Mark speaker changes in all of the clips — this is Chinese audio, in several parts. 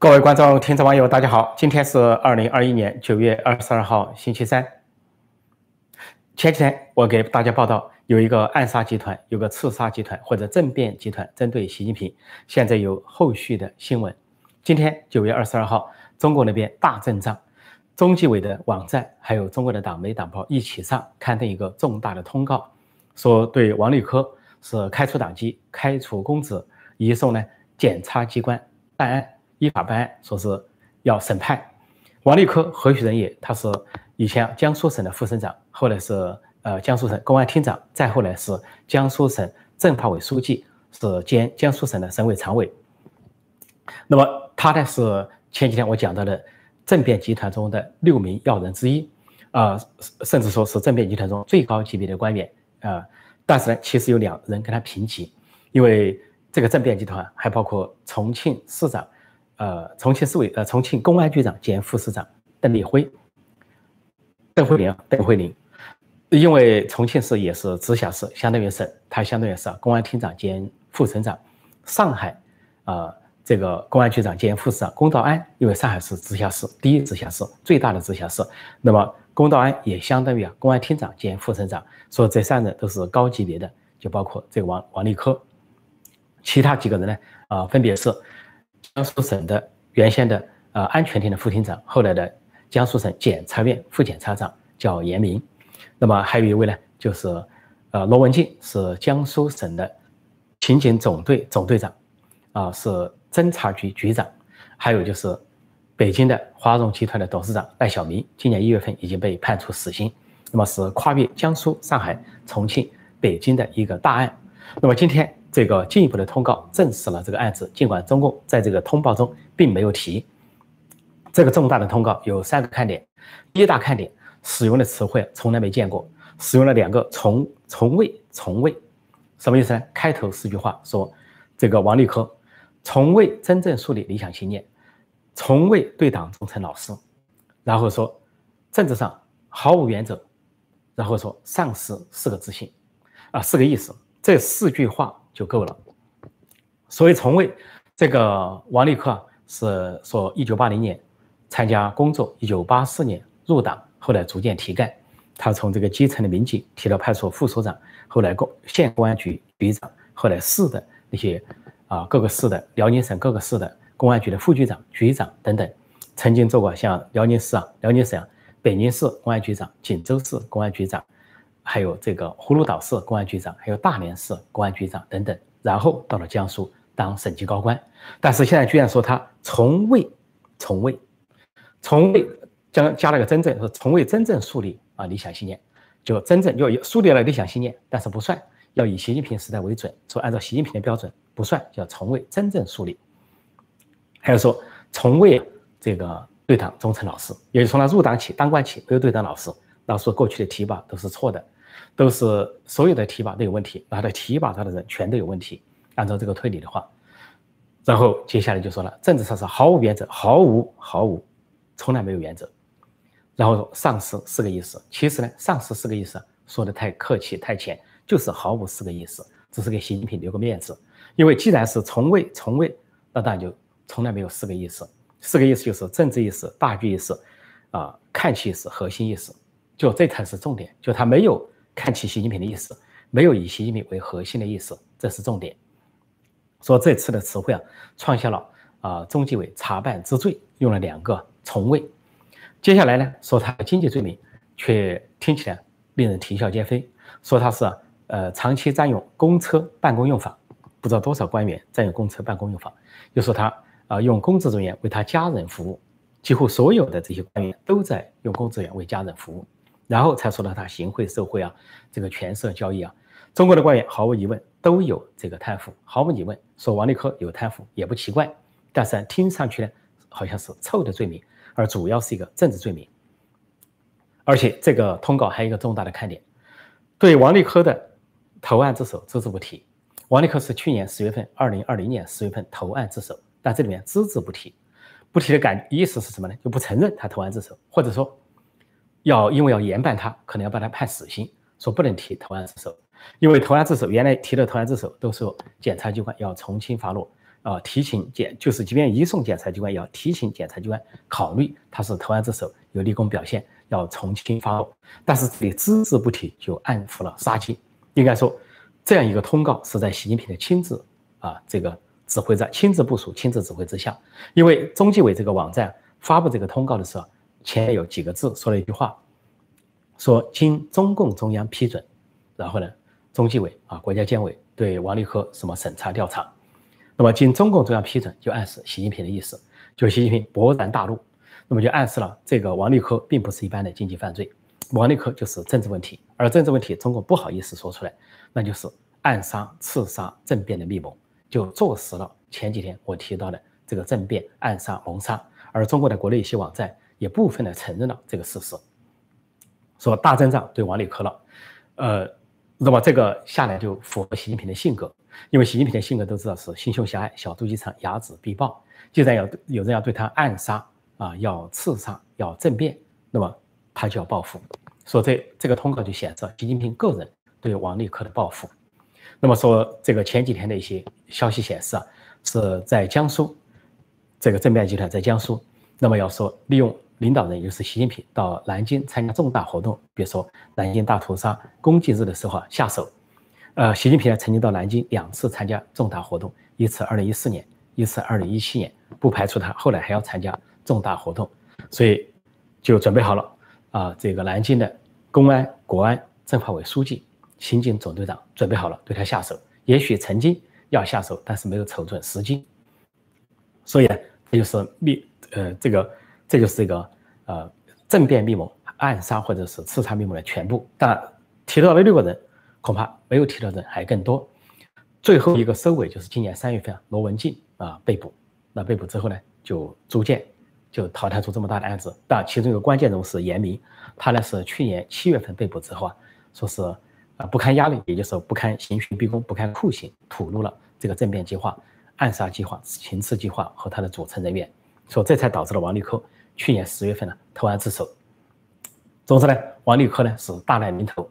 Speaker 1: 各位观众、听众、网友，大家好！今天是二零二一年九月二十二号，星期三。前几天我给大家报道，有一个暗杀集团、有个刺杀集团或者政变集团针对习近平，现在有后续的新闻。今天九月二十二号，中国那边大阵仗，中纪委的网站还有中国的党媒党报一起上刊登一个重大的通告，说对王立科是开除党籍、开除公职，移送呢检察机关办案。依法办案，说是要审判王立科何许人也？他是以前江苏省的副省长，后来是呃江苏省公安厅长，再后来是江苏省政法委书记，是兼江苏省的省委常委。那么他呢是前几天我讲到的政变集团中的六名要人之一，啊，甚至说是政变集团中最高级别的官员啊。但是呢，其实有两人跟他平级，因为这个政变集团还包括重庆市长。呃，重庆市委呃，重庆公安局长兼副市长邓立辉，邓慧玲，邓慧玲，因为重庆市也是直辖市，相当于省，他相当于是公安厅长兼副省长。上海啊，这个公安局长兼副市长龚道安，因为上海市直辖市第一直辖市，最大的直辖市，那么龚道安也相当于啊公安厅长兼副省长，所以这三人都是高级别的，就包括这个王王立科，其他几个人呢啊，分别是。江苏省的原先的呃安全厅的副厅长，后来的江苏省检察院副检察长叫严明，那么还有一位呢，就是呃罗文静是江苏省的刑警总队总队长，啊是侦查局局长，还有就是北京的华融集团的董事长赖小民，今年一月份已经被判处死刑，那么是跨越江苏、上海、重庆、北京的一个大案，那么今天。这个进一步的通告证实了这个案子，尽管中共在这个通报中并没有提。这个重大的通告有三个看点：第一大看点，使用的词汇从来没见过，使用了两个从从未从未，什么意思呢？开头四句话说，这个王立科从未真正树立理想信念，从未对党忠诚老实，然后说政治上毫无原则，然后说丧失四个自信，啊，四个意思，这四句话。就够了。所以，从未这个王立克是说，一九八零年参加工作，一九八四年入党，后来逐渐提干。他从这个基层的民警提到派出所副所长，后来公县公安局局长，后来市的那些啊各个市的辽宁省各个市的公安局的副局长、局长等等，曾经做过像辽宁市啊、辽宁省、北京市公安局长、锦州市公安局长。还有这个葫芦岛市公安局长，还有大连市公安局长等等，然后到了江苏当省级高官，但是现在居然说他从未、从未、从未将加了个真正，说从未真正树立啊理想信念，就真正要树立了理想信念，但是不算，要以习近平时代为准，说按照习近平的标准不算，叫从未真正树立。还有说从未这个对党忠诚老实，也就从他入党起当官起没有对党老实。那说过去的提拔都是错的，都是所有的提拔都有问题，他的提拔他的人全都有问题。按照这个推理的话，然后接下来就说了，政治上是毫无原则，毫无毫无，从来没有原则。然后丧失四个意思，其实呢，丧失四个意思说的太客气太浅，就是毫无四个意思，只是给习近平留个面子。因为既然是从未从未，那当然就从来没有四个意思。四个意思就是政治意识、大局意识、啊看气意识、核心意识。就这才是重点，就他没有看起习近平的意思，没有以习近平为核心的意思，这是重点。说这次的词汇啊，创下了啊中纪委查办之最，用了两个从未。接下来呢，说他的经济罪名，却听起来令人啼笑皆非。说他是呃长期占用公车办公用房，不知道多少官员占用公车办公用房。又说他啊用公职人员为他家人服务，几乎所有的这些官员都在用公职员为家人服务。然后才说到他行贿受贿啊，这个权色交易啊，中国的官员毫无疑问都有这个贪腐，毫无疑问说王立科有贪腐也不奇怪，但是听上去呢好像是臭的罪名，而主要是一个政治罪名。而且这个通告还有一个重大的看点，对王立科的投案自首只字不提。王立科是去年十月份，二零二零年十月份投案自首，但这里面只字不提，不提的感意思是什么呢？就不承认他投案自首，或者说。要因为要严办他，可能要把他判死刑，说不能提投案自首，因为投案自首原来提的投案自首都是检察机关要从轻发落，啊提请检，就是即便移送检察机关，也要提请检察机关考虑他是投案自首有立功表现，要从轻发落。但是这里只字不提，就暗伏了杀机。应该说，这样一个通告是在习近平的亲自啊这个指挥在亲自部署、亲自指挥之下。因为中纪委这个网站发布这个通告的时候，前面有几个字说了一句话，说经中共中央批准，然后呢，中纪委啊国家监委对王立科什么审查调查。那么经中共中央批准，就暗示习近平的意思，就习近平勃然大怒，那么就暗示了这个王立科并不是一般的经济犯罪，王立科就是政治问题，而政治问题中共不好意思说出来，那就是暗杀、刺杀、政变的密谋，就坐实了前几天我提到的这个政变、暗杀、谋杀，而中国的国内一些网站也部分的承认了这个事实，说大阵仗对王立科了，呃，那么这个下来就符合习近平的性格。因为习近平的性格都知道是心胸狭隘、小肚鸡肠、睚眦必报。既然有有人要对他暗杀啊，要刺杀、要政变，那么他就要报复。说这这个通告就显示习近平个人对王立科的报复。那么说这个前几天的一些消息显示啊，是在江苏，这个政变集团在江苏，那么要说利用领导人，也就是习近平到南京参加重大活动，比如说南京大屠杀公祭日的时候啊下手。呃，习近平呢曾经到南京两次参加重大活动，一次二零一四年，一次二零一七年，不排除他后来还要参加重大活动，所以就准备好了啊。这个南京的公安、国安、政法委书记、刑警总队长准备好了对他下手，也许曾经要下手，但是没有瞅准时机。所以呢，这就是密呃这个这就是这个呃政变密谋、暗杀或者是刺杀密谋的全部。但提到了六个人。恐怕没有提到的人还更多。最后一个收尾就是今年三月份，罗文静啊被捕。那被捕之后呢，就逐渐就淘汰出这么大的案子。但其中一个关键人物是严明，他呢是去年七月份被捕之后啊，说是啊不堪压力，也就是不堪刑讯逼供、不堪酷刑，吐露了这个政变计划、暗杀计划、行刺计划和他的组成人员，说这才导致了王立科去年十月份呢投案自首。总之呢，王立科呢是大难临头。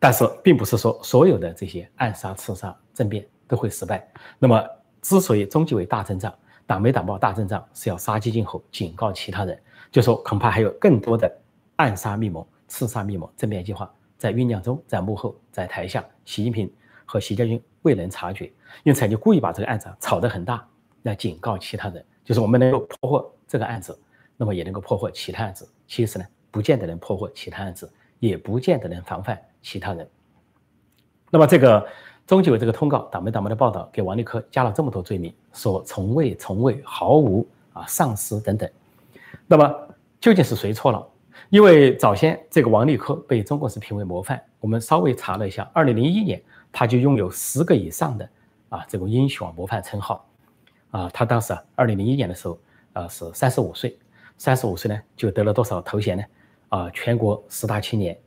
Speaker 1: 但是，并不是说所有的这些暗杀、刺杀、政变都会失败。那么，之所以中纪委大阵仗、党媒党报大阵仗，是要杀鸡儆猴，警告其他人，就说恐怕还有更多的暗杀密谋、刺杀密谋、政变计划在酝酿中，在幕后，在台下，习近平和习家军未能察觉，因此就故意把这个案子炒得很大，来警告其他人，就是我们能够破获这个案子，那么也能够破获其他案子。其实呢，不见得能破获其他案子，也不见得能防范。其他人，那么这个中纪委这个通告，党媒党媒的报道，给王立科加了这么多罪名，说从未从未毫无啊丧失等等。那么究竟是谁错了？因为早先这个王立科被中国是评为模范，我们稍微查了一下，二零零一年他就拥有十个以上的啊这个英雄模范称号啊，他当时啊二零零一年的时候啊是三十五岁，三十五岁呢就得了多少头衔呢？啊，全国十大青年。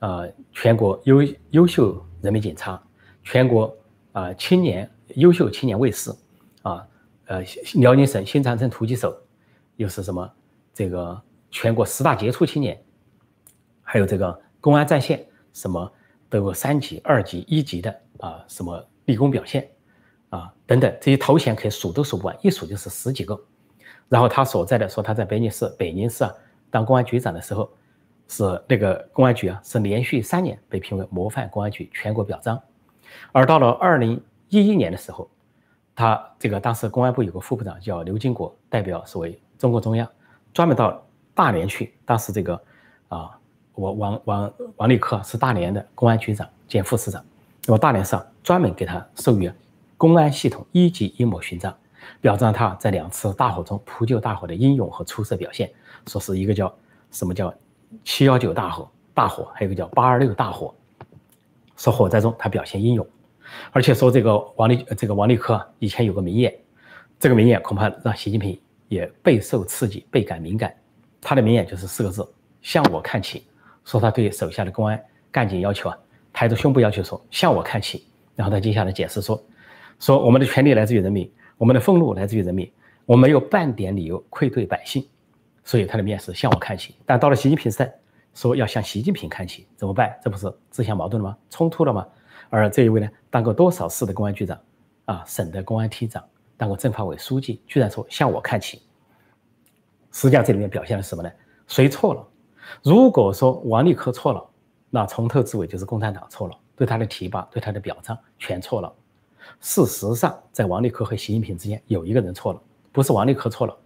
Speaker 1: 啊，全国优优秀人民警察，全国啊青年优秀青年卫士，啊，呃，辽宁省新长城突击手，又是什么？这个全国十大杰出青年，还有这个公安战线什么都有三级、二级、一级的啊，什么立功表现啊等等，这些头衔可以数都数不完，一数就是十几个。然后他所在的说他在北京市北京市啊当公安局长的时候。是那个公安局啊，是连续三年被评为模范公安局全国表彰，而到了二零一一年的时候，他这个当时公安部有个副部长叫刘金国，代表所谓中共中央，专门到大连去。当时这个啊，我王王王立克是大连的公安局长兼副市长，那么大连市专门给他授予公安系统一级英模勋章，表彰他在两次大火中扑救大火的英勇和出色表现，说是一个叫什么叫。七幺九大火，大火，还有一个叫八二六大火，说火灾中他表现英勇，而且说这个王立这个王立科以前有个名言，这个名言恐怕让习近平也备受刺激，倍感敏感。他的名言就是四个字：向我看齐。说他对手下的公安干警要求啊，抬着胸部要求说向我看齐。然后他接下来解释说，说我们的权利来自于人民，我们的俸禄来自于人民，我没有半点理由愧对百姓。所以他的面是向我看齐，但到了习近平时代，说要向习近平看齐，怎么办？这不是自相矛盾了吗？冲突了吗？而这一位呢，当过多少次的公安局长，啊，省的公安厅长，当过政法委书记，居然说向我看齐。实际上这里面表现了什么呢？谁错了？如果说王立科错了，那从头至尾就是共产党错了，对他的提拔、对他的表彰全错了。事实上，在王立科和习近平之间有一个人错了，不是王立科错了，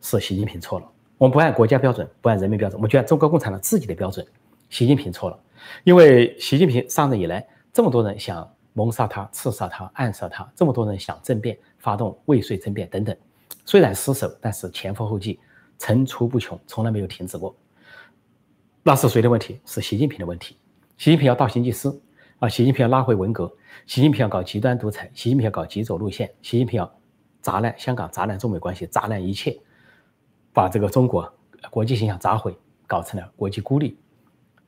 Speaker 1: 是习近平错了。我们不按国家标准，不按人民标准，我们就按中国共产党自己的标准。习近平错了，因为习近平上任以来，这么多人想谋杀他、刺杀他、暗杀他，这么多人想政变、发动未遂政变等等，虽然失手，但是前赴后继，层出不穷，从来没有停止过。那是谁的问题？是习近平的问题。习近平要倒行逆施啊！习近平要拉回文革，习近平要搞极端独裁，习近平要搞极左路线，习近平要砸烂香港、砸烂中美关系、砸烂一切，把这个中国国际形象砸毁，搞成了国际孤立，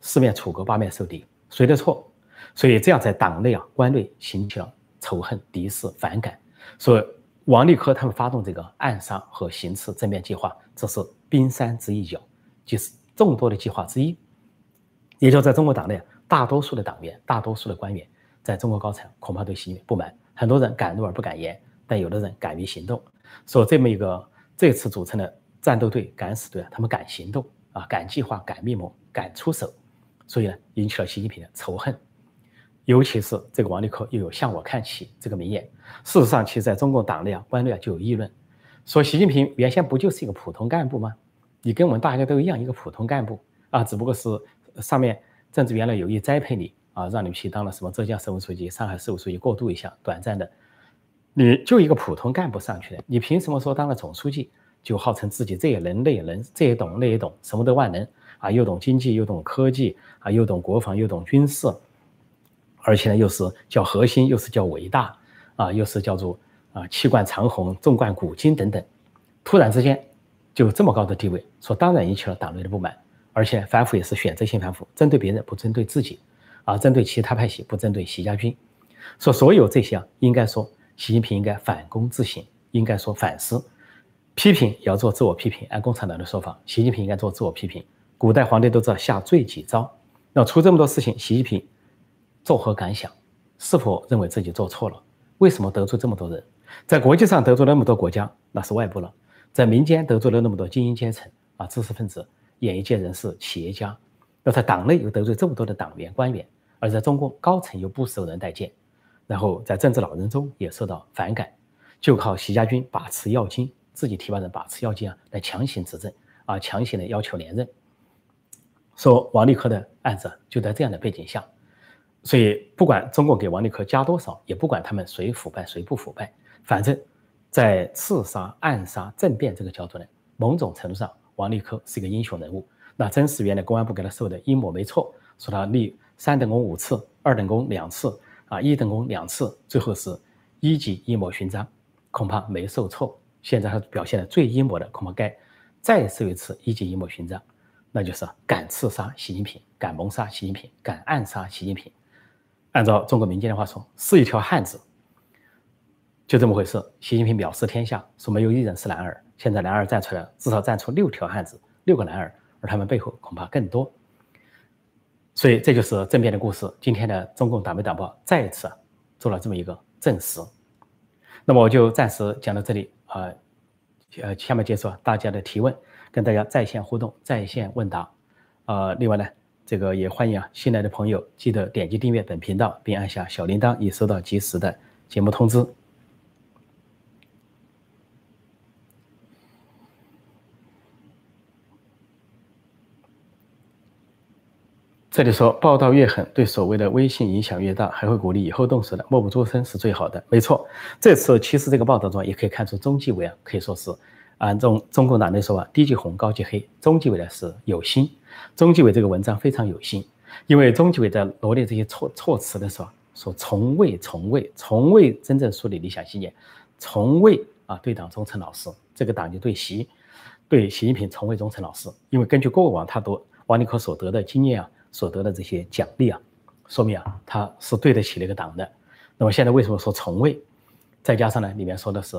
Speaker 1: 四面楚歌，八面受敌。谁的错？所以这样在党内啊、关内形成仇恨、敌视、反感。所以王立科他们发动这个暗杀和行刺政变计划，这是冰山之一角，就是。众多的计划之一，也就在中国党内，大多数的党员、大多数的官员，在中国高层恐怕对习近平不满，很多人敢怒而不敢言，但有的人敢于行动。说这么一个这次组成的战斗队、敢死队啊，他们敢行动啊，敢计划、敢密谋、敢出手，所以呢，引起了习近平的仇恨。尤其是这个王立科又有向我看齐这个名言。事实上，其实在中国党内啊、官内啊就有议论，说习近平原先不就是一个普通干部吗？你跟我们大家都一样，一个普通干部啊，只不过是上面政治原来有意栽培你啊，让你去当了什么浙江省委书记、上海市委书记，过渡一下，短暂的，你就一个普通干部上去的，你凭什么说当了总书记就号称自己这也能那也能，这也懂那也懂，什么都万能啊？又懂经济，又懂科技啊，又懂国防，又懂军事，而且呢又是叫核心，又是叫伟大啊，又是叫做啊气贯长虹、纵贯古今等等，突然之间。就这么高的地位，说当然引起了党内的不满，而且反腐也是选择性反腐，针对别人不针对自己，啊，针对其他派系不针对习家军，说所有这些啊，应该说习近平应该反躬自省，应该说反思，批评也要做自我批评。按共产党的说法，习近平应该做自我批评。古代皇帝都知道下罪己诏，那出这么多事情，习近平作何感想？是否认为自己做错了？为什么得罪这么多人？在国际上得罪了那么多国家，那是外部了。在民间得罪了那么多精英阶层啊，知识分子、演艺界人士、企业家，要在党内又得罪这么多的党员官员，而在中共高层又不受人待见，然后在政治老人中也受到反感，就靠习家军把持要津，自己提拔人把持要津啊，来强行执政啊，强行的要求连任。说王立科的案子就在这样的背景下，所以不管中共给王立科加多少，也不管他们谁腐败谁不腐败，反正。在刺杀、暗杀、政变这个角度呢，某种程度上，王立科是一个英雄人物。那真实原来公安部给他授的阴谋没错，说他立三等功五次，二等功两次，啊，一等功两次，最后是一级阴谋勋章，恐怕没受错。现在他表现的最阴谋的，恐怕该再受一次一级阴谋勋章，那就是敢刺杀习近平，敢谋杀习近平，敢暗杀习近平。按照中国民间的话说，是一条汉子。就这么回事。习近平藐视天下，说没有一人是男儿。现在男儿站出来，至少站出六条汉子，六个男儿，而他们背后恐怕更多。所以这就是政变的故事。今天的中共党媒党报再一次做了这么一个证实。那么我就暂时讲到这里啊，呃，下面接受大家的提问，跟大家在线互动、在线问答。呃，另外呢，这个也欢迎啊新来的朋友记得点击订阅本频道，并按下小铃铛，以收到及时的节目通知。这里说报道越狠，对所谓的微信影响越大，还会鼓励以后动手的，默不作声是最好的。没错，这次其实这个报道中也可以看出，中纪委啊可以说是按中中共党内说法，低级红高级黑。中纪委呢是有心，中纪委这个文章非常有心，因为中纪委在罗列这些措措辞的时候，说从未从未从未真正树立理想信念，从未啊对党忠诚老实，这个党就对习对习近平从未忠诚老实，因为根据过往他读王立科所得的经验啊。所得的这些奖励啊，说明啊他是对得起那个党的。那么现在为什么说从未？再加上呢，里面说的是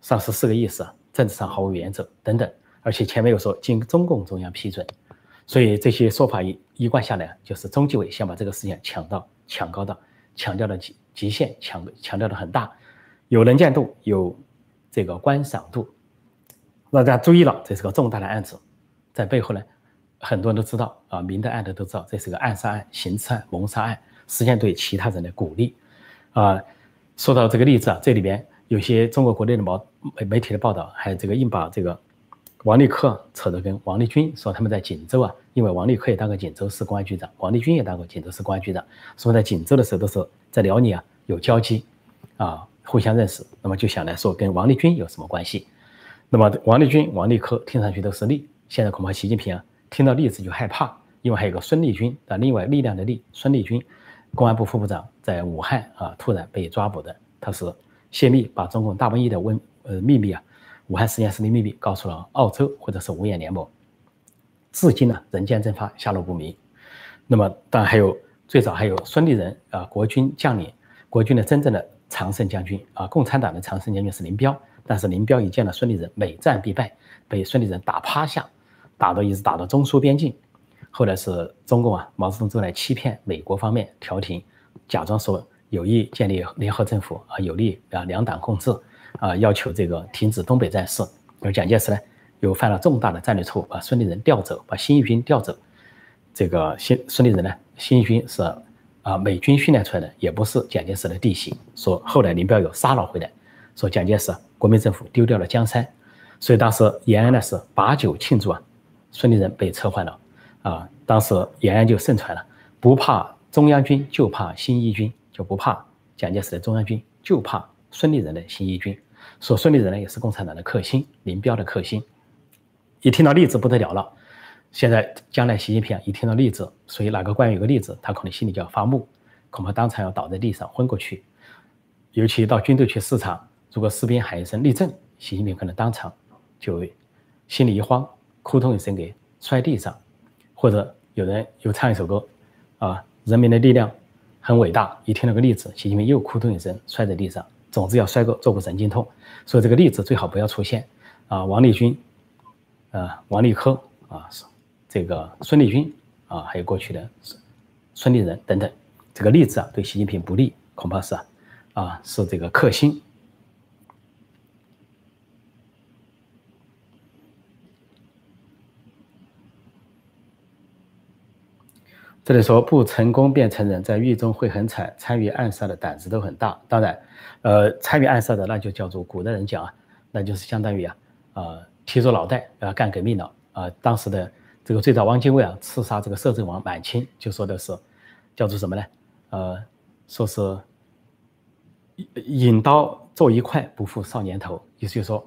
Speaker 1: 上述四个意思，政治上毫无原则等等，而且前面又说经中共中央批准，所以这些说法一一贯下来，就是中纪委想把这个事情抢到抢高到强调的极极限，强强调的很大，有能见度，有这个观赏度。大家注意了，这是个重大的案子，在背后呢，很多人都知道啊，明的暗的都知道，这是个暗杀案、行刺案、谋杀案，实际上对其他人的鼓励。啊，说到这个例子啊，这里边有些中国国内的媒媒体的报道，还有这个硬把这个王立科扯得跟王立军说他们在锦州啊，因为王立科也当过锦州市公安局长，王立军也当过锦州市公安局长，说在锦州的时候都是在辽宁啊有交集，啊互相认识，那么就想来说跟王立军有什么关系？那么王立军、王立科听上去都是利，现在恐怕习近平啊听到利字就害怕，因为还有个孙立军啊，另外力量的力，孙立军。公安部副部长在武汉啊，突然被抓捕的，他是泄密，把中共大瘟疫的温呃秘密啊，武汉实验室的秘密告诉了澳洲或者是五眼联盟，至今呢人间蒸发，下落不明。那么当然还有最早还有孙立人啊，国军将领，国军的真正的常胜将军啊，共产党的常胜将军是林彪，但是林彪一见了孙立人，每战必败，被孙立人打趴下，打到一直打到中苏边境。后来是中共啊，毛泽东就来欺骗美国方面调停，假装说有意建立联合政府啊，有利啊两党共治啊，要求这个停止东北战事。而蒋介石呢，又犯了重大的战略错误，把孙立人调走，把新一军调走。这个新孙立人呢，新一军是啊美军训练出来的，也不是蒋介石的弟媳。说后来林彪有杀了回来，说蒋介石国民政府丢掉了江山，所以当时延安呢是把酒庆祝啊，孙立人被撤换了。啊，当时延安就盛传了，不怕中央军，就怕新一军，就不怕蒋介石的中央军，就怕孙立人的新一军。说孙立人呢，也是共产党的克星，林彪的克星。一听到例子不得了了，现在将来习近平一听到例子，所以哪个官员有个例子，他可能心里就要发木，恐怕当场要倒在地上昏过去。尤其到军队去视察，如果士兵喊一声立正，习近平可能当场就心里一慌，扑通一声给摔地上。或者有人又唱一首歌，啊，人民的力量很伟大。一听那个例子，习近平又扑通一声摔在地上。总之要摔个坐骨神经痛，所以这个例子最好不要出现。啊，王立军，啊，王立科，啊，这个孙立军，啊，还有过去的孙立人等等，这个例子啊对习近平不利，恐怕是啊，啊是这个克星。这里说不成功便成人，在狱中会很惨。参与暗杀的胆子都很大。当然，呃，参与暗杀的那就叫做古代人讲啊，那就是相当于啊，呃，提着脑袋要干革命了啊。当时的这个最早汪精卫啊，刺杀这个摄政王满清，就说的是叫做什么呢？呃，说是引刀做一块，不负少年头。意思就是说，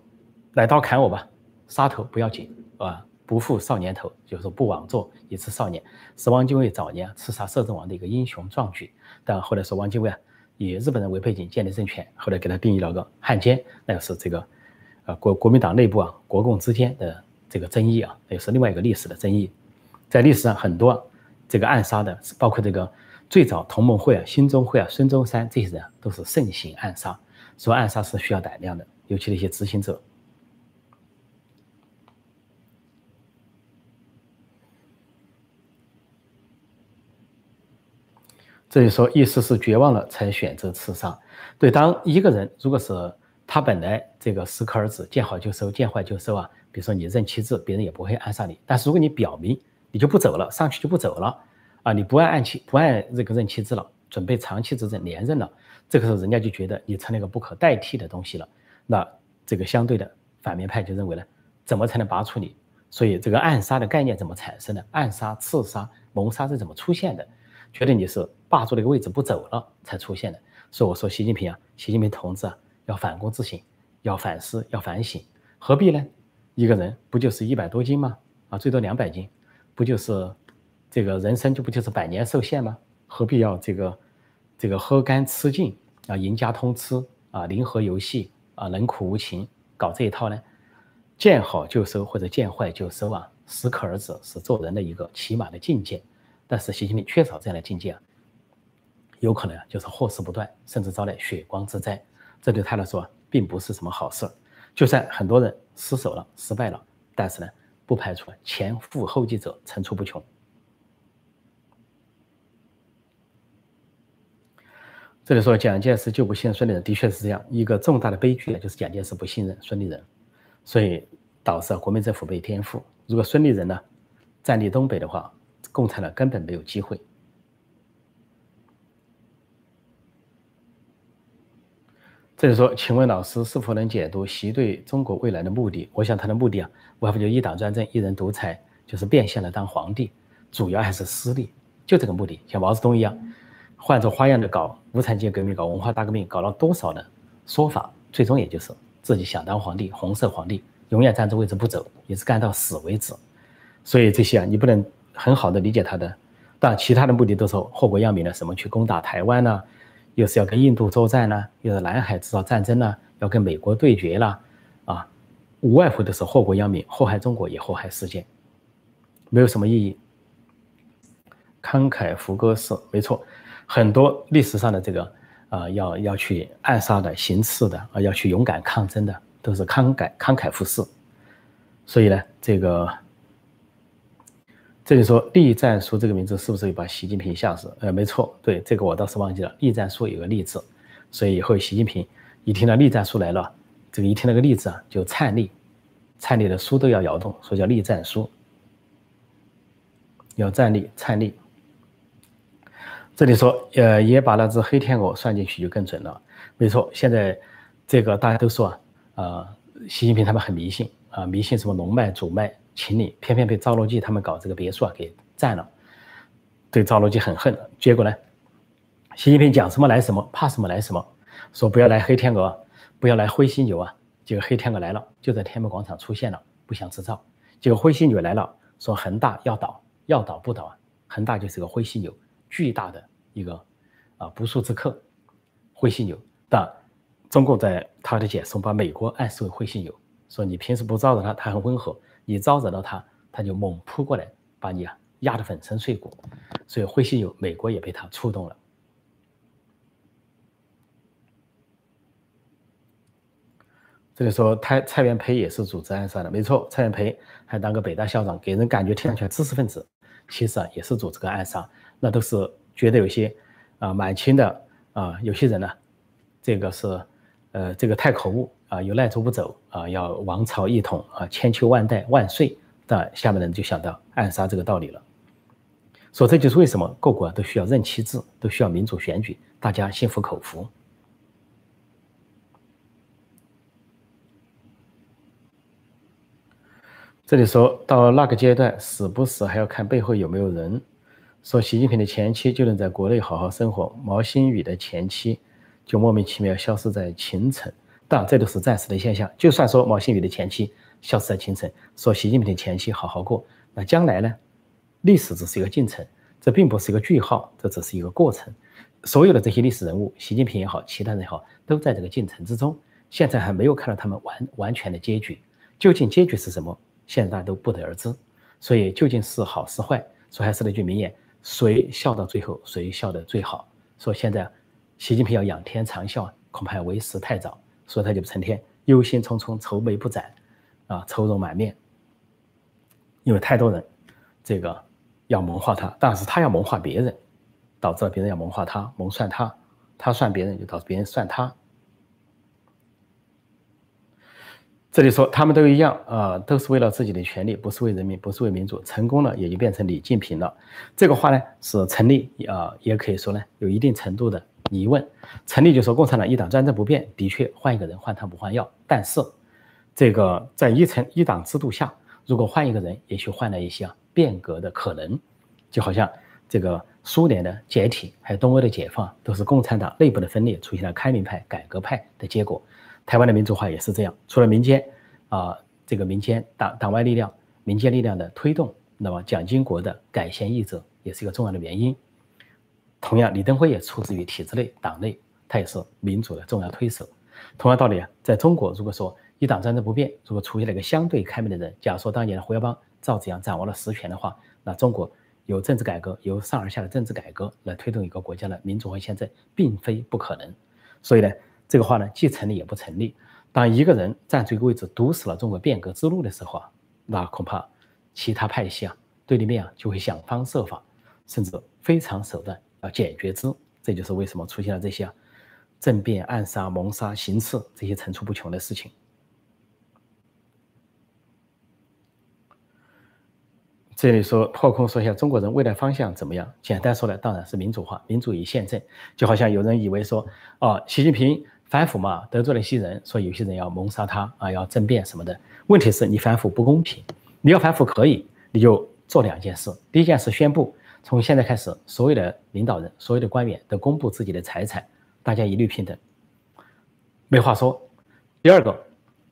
Speaker 1: 来刀砍我吧，杀头不要紧啊。不负少年头，就是不枉做一次少年。是汪精卫早年刺杀摄政王的一个英雄壮举。但后来说汪精卫啊，以日本人为背景建立政权，后来给他定义了个汉奸，那个是这个，呃国国民党内部啊，国共之间的这个争议啊，也是另外一个历史的争议。在历史上很多这个暗杀的，包括这个最早同盟会啊、兴中会啊、孙中山这些人都是盛行暗杀。说暗杀是需要胆量的，尤其那些执行者。这就说，意思是绝望了才选择刺杀。对，当一个人如果是他本来这个适可而止，见好就收，见坏就收啊。比如说你任期制，别人也不会暗杀你。但是如果你表明你就不走了，上去就不走了啊，你不按按期不按这个任期制了，准备长期执政连任了，这个时候人家就觉得你成了一个不可代替的东西了。那这个相对的反面派就认为呢，怎么才能拔除你？所以这个暗杀的概念怎么产生的？暗杀、刺杀、谋杀是怎么出现的？觉得你是。霸住那个位置不走了才出现的，所以我说习近平啊，习近平同志啊，要反躬自省，要反思，要反省，何必呢？一个人不就是一百多斤吗？啊，最多两百斤，不就是这个人生就不就是百年受限吗？何必要这个这个喝干吃尽啊，赢家通吃啊，零和游戏啊，冷酷无情，搞这一套呢？见好就收或者见坏就收啊，适可而止是做人的一个起码的境界，但是习近平缺少这样的境界啊。有可能就是祸事不断，甚至招来血光之灾，这对他来说并不是什么好事。就算很多人失手了、失败了，但是呢，不排除前赴后继者层出不穷。这里说蒋介石就不信任孙立人，的确是这样一个重大的悲剧，就是蒋介石不信任孙立人，所以导致国民政府被颠覆。如果孙立人呢占领东北的话，共产党根本没有机会。这里说，请问老师是否能解读习对中国未来的目的？我想他的目的啊，无非就一党专政、一人独裁，就是变相的当皇帝，主要还是私利，就这个目的。像毛泽东一样，换着花样的搞无产阶级革命、搞文化大革命，搞了多少的说法，最终也就是自己想当皇帝，红色皇帝，永远站着位置不走，一直干到死为止。所以这些啊，你不能很好的理解他的，但其他的目的都是祸国殃民的，什么去攻打台湾呢？又是要跟印度作战呢，又是南海制造战争呢，要跟美国对决了，啊，无外乎都是祸国殃民，祸害中国也祸害世界，没有什么意义。慷慨胡歌是没错，很多历史上的这个啊，要要去暗杀的、行刺的啊，要去勇敢抗争的，都是慷慨慷慨赴死。所以呢，这个。这里说“栗战书”这个名字是不是把习近平吓死？呃，没错，对这个我倒是忘记了。栗战书有个“栗”字，所以以后习近平一听到“栗战书”来了，这个一听那个“栗”字啊，就颤栗，颤栗的书都要摇动，所以叫“栗战书”。要站立，颤栗。这里说，呃，也把那只黑天鹅算进去就更准了。没错，现在这个大家都说啊，呃，习近平他们很迷信啊，迷信什么龙脉、主脉。请你偏偏被赵乐际他们搞这个别墅啊给占了，对赵乐际很恨。结果呢，习近平讲什么来什么，怕什么来什么，说不要来黑天鹅，不要来灰犀牛啊。结果黑天鹅来了，就在天安门广场出现了，不祥之兆。结果灰犀牛来了，说恒大要倒，要倒不倒啊？恒大就是个灰犀牛，巨大的一个啊不速之客，灰犀牛。但中共在他的解释中把美国暗示为灰犀牛，说你平时不招惹他，他很温和。你招惹到他，他就猛扑过来，把你啊压得粉身碎骨。所以灰犀牛，美国也被他触动了。这里说蔡蔡元培也是组织暗杀的，没错，蔡元培还当个北大校长，给人感觉听上去知识分子，其实啊也是组织个暗杀。那都是觉得有些啊满清的啊有些人呢，这个是呃这个太可恶。啊，有赖着不走啊，要王朝一统啊，千秋万代万岁。那下面人就想到暗杀这个道理了，说这就是为什么各国都需要任期制，都需要民主选举，大家心服口服。这里说到那个阶段，死不死还要看背后有没有人。说习近平的前妻就能在国内好好生活，毛新宇的前妻就莫名其妙消失在秦城。当然，这都是暂时的现象。就算说毛新宇的前妻消失在清晨，说习近平的前妻好好过，那将来呢？历史只是一个进程，这并不是一个句号，这只是一个过程。所有的这些历史人物，习近平也好，其他人也好，都在这个进程之中。现在还没有看到他们完完全的结局，究竟结局是什么？现在大家都不得而知。所以究竟是好是坏？说还是那句名言：谁笑到最后，谁笑得最好？说现在习近平要仰天长啸，恐怕为时太早。所以他就成天忧心忡忡、愁眉不展，啊，愁容满面。因为太多人这个要谋划他，但是他要谋划别人，导致了别人要谋划他、谋算他，他算别人，就导致别人算他。这里说他们都一样啊，都是为了自己的权利，不是为人民，不是为民主。成功了也就变成李近平了。这个话呢是成立啊，也可以说呢有一定程度的。疑问，成立就说共产党一党专政不变，的确换一个人换汤不换药。但是，这个在一层一党制度下，如果换一个人，也许换了一些变革的可能。就好像这个苏联的解体，还有东欧的解放，都是共产党内部的分裂出现了开明派、改革派的结果。台湾的民主化也是这样，除了民间啊，这个民间党党外力量、民间力量的推动，那么蒋经国的改弦易辙也是一个重要的原因。同样，李登辉也出自于体制内、党内，他也是民主的重要推手。同样道理啊，在中国，如果说一党专政不变，如果出现了一个相对开明的人，假如说当年的胡耀邦、赵紫阳掌握了实权的话，那中国有政治改革，由上而下的政治改革来推动一个国家的民主和宪政，并非不可能。所以呢，这个话呢，既成立也不成立。当一个人占据一个位置，堵死了中国变革之路的时候啊，那恐怕其他派系啊、对立面啊，就会想方设法，甚至非常手段。要解决之，这就是为什么出现了这些政变、暗杀、谋杀、行刺这些层出不穷的事情。这里说破空说一下中国人未来方向怎么样？简单说来，当然是民主化、民主与宪政。就好像有人以为说，哦，习近平反腐嘛，得罪了一些人，说有些人要谋杀他啊，要政变什么的。问题是你反腐不公平，你要反腐可以，你就做两件事。第一件事，宣布从现在开始，所有的领导人、所有的官员都公布自己的财产，大家一律平等，没话说。第二个，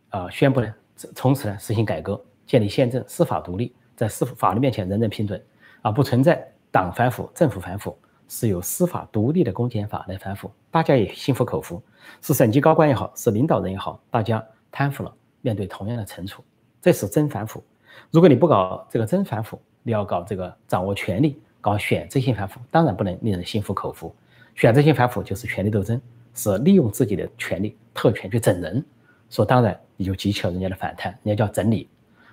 Speaker 1: 啊，宣布呢，从此呢实行改革，建立宪政、司法独立。在司法律面前人人平等，啊，不存在党反腐、政府反腐，是由司法独立的公检法来反腐，大家也心服口服。是省级高官也好，是领导人也好，大家贪腐了，面对同样的惩处，这是真反腐。如果你不搞这个真反腐，你要搞这个掌握权力、搞选择性反腐，当然不能令人心服口服。选择性反腐就是权力斗争，是利用自己的权力特权去整人，说当然你就激起了人家的反弹，人家叫整理。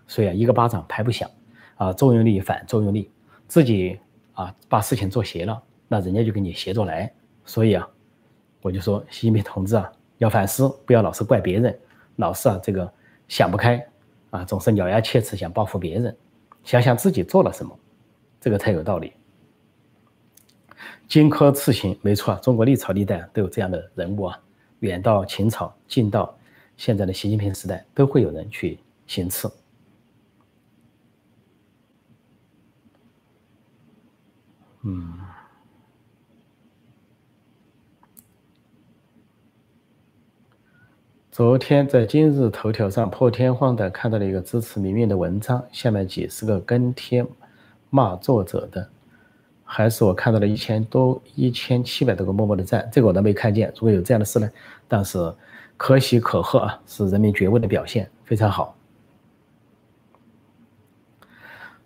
Speaker 1: 所以啊，一个巴掌拍不响。啊，作用力反作用力，自己啊把事情做邪了，那人家就给你邪着来。所以啊，我就说习近平同志啊，要反思，不要老是怪别人，老是啊这个想不开啊，总是咬牙切齿想报复别人，想想自己做了什么，这个才有道理。荆轲刺秦，没错，中国历朝历代都有这样的人物啊，远到秦朝，近到现在的习近平时代，都会有人去行刺。嗯，昨天在今日头条上破天荒的看到了一个支持民运的文章，下面几十个跟帖骂作者的，还是我看到了一千多一千七百多个默默的赞，这个我都没看见。如果有这样的事呢，但是可喜可贺啊，是人民觉悟的表现，非常好。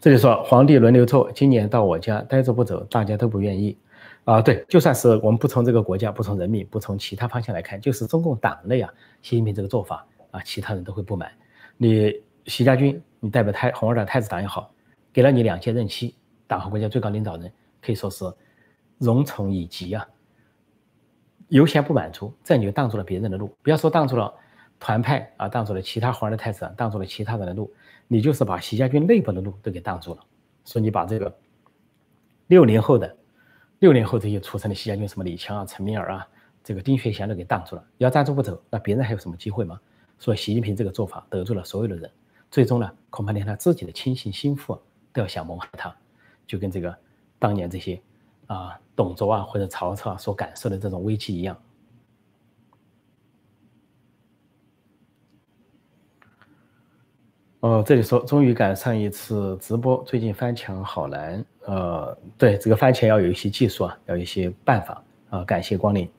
Speaker 1: 这里说皇帝轮流坐，今年到我家呆着不走，大家都不愿意，啊，对，就算是我们不从这个国家、不从人民、不从其他方向来看，就是中共党内啊，习近平这个做法啊，其他人都会不满。你习家军，你代表太红二代太子党也好，给了你两届任期，党和国家最高领导人可以说是荣宠以及啊，优先不满足，这你就挡住了别人的路。不要说挡住了团派啊，挡住了其他红二代太子，挡住了其他人的路。你就是把习家军内部的路都给挡住了，所以你把这个六零后的六零后这些出生的习家军，什么李强啊、陈敏尔啊、这个丁学祥都给挡住了。要站住不走，那别人还有什么机会吗？所以习近平这个做法得罪了所有的人，最终呢，恐怕连他自己的亲信心腹都要想谋害他，就跟这个当年这些啊董卓啊或者曹操啊所感受的这种危机一样。哦，这里说终于赶上一次直播，最近翻墙好难。呃，对，这个翻墙要有一些技术啊，要有一些办法啊。感谢光临。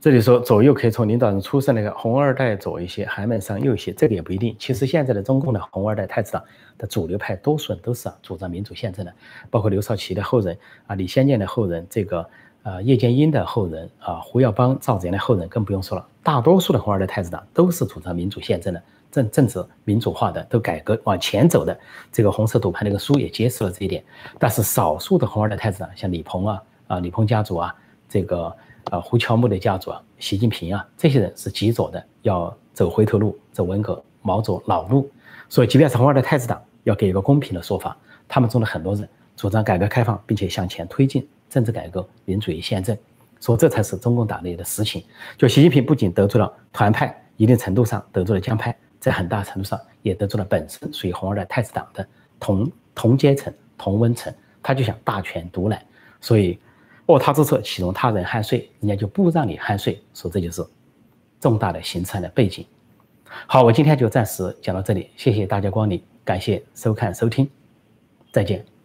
Speaker 1: 这里说左右可以从领导人出身那个红二代左一些，寒门上右一些，这个也不一定。其实现在的中共的红二代太子党的主流派，多数人都是主张民主宪政的，包括刘少奇的后人啊，李先念的后人，这个。啊，叶剑英的后人啊，胡耀邦、赵子阳的后人更不用说了。大多数的红二代太子党都是主张民主宪政的，政政治民主化的，都改革往前走的。这个红色赌盘那个书也揭示了这一点。但是少数的红二代太子党，像李鹏啊、啊李鹏家族啊，这个啊胡乔木的家族啊、习近平啊，这些人是极左的，要走回头路，走文革毛左老路。所以，即便是红二代太子党，要给一个公平的说法，他们中的很多人主张改革开放，并且向前推进。政治改革、民主与宪政，说这才是中共党内的实情。就习近平不仅得罪了团派，一定程度上得罪了江派，在很大程度上也得罪了本身属于红二代太子党的同同阶层、同温层。他就想大权独揽，所以卧他之侧岂容他人酣睡？人家就不让你酣睡。所以这就是重大的形成的背景。好，我今天就暂时讲到这里，谢谢大家光临，感谢收看收听，再见。